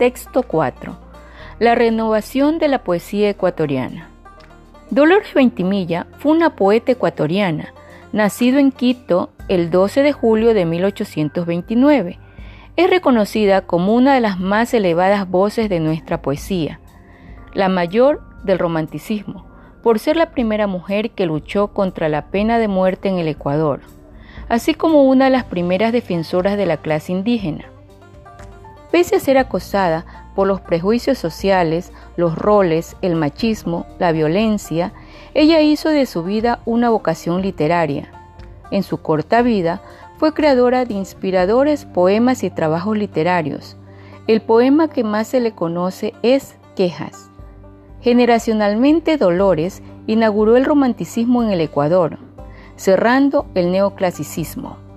Texto 4. La renovación de la poesía ecuatoriana. Dolores Ventimilla fue una poeta ecuatoriana, nacido en Quito el 12 de julio de 1829. Es reconocida como una de las más elevadas voces de nuestra poesía, la mayor del romanticismo, por ser la primera mujer que luchó contra la pena de muerte en el Ecuador, así como una de las primeras defensoras de la clase indígena. Pese a ser acosada por los prejuicios sociales, los roles, el machismo, la violencia, ella hizo de su vida una vocación literaria. En su corta vida fue creadora de inspiradores poemas y trabajos literarios. El poema que más se le conoce es Quejas. Generacionalmente Dolores inauguró el romanticismo en el Ecuador, cerrando el neoclasicismo.